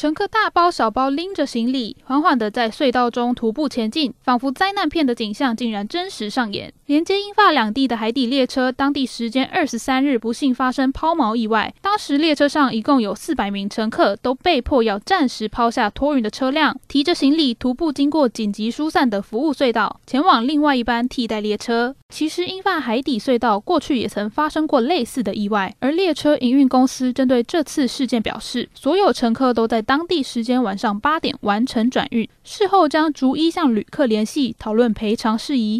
乘客大包小包拎着行李，缓缓地在隧道中徒步前进，仿佛灾难片的景象竟然真实上演。连接英法两地的海底列车，当地时间二十三日不幸发生抛锚意外。当时列车上一共有四百名乘客，都被迫要暂时抛下托运的车辆，提着行李徒步经过紧急疏散的服务隧道，前往另外一班替代列车。其实，英法海底隧道过去也曾发生过类似的意外，而列车营运公司针对这次事件表示，所有乘客都在当地时间晚上八点完成转运，事后将逐一向旅客联系讨论赔偿事宜。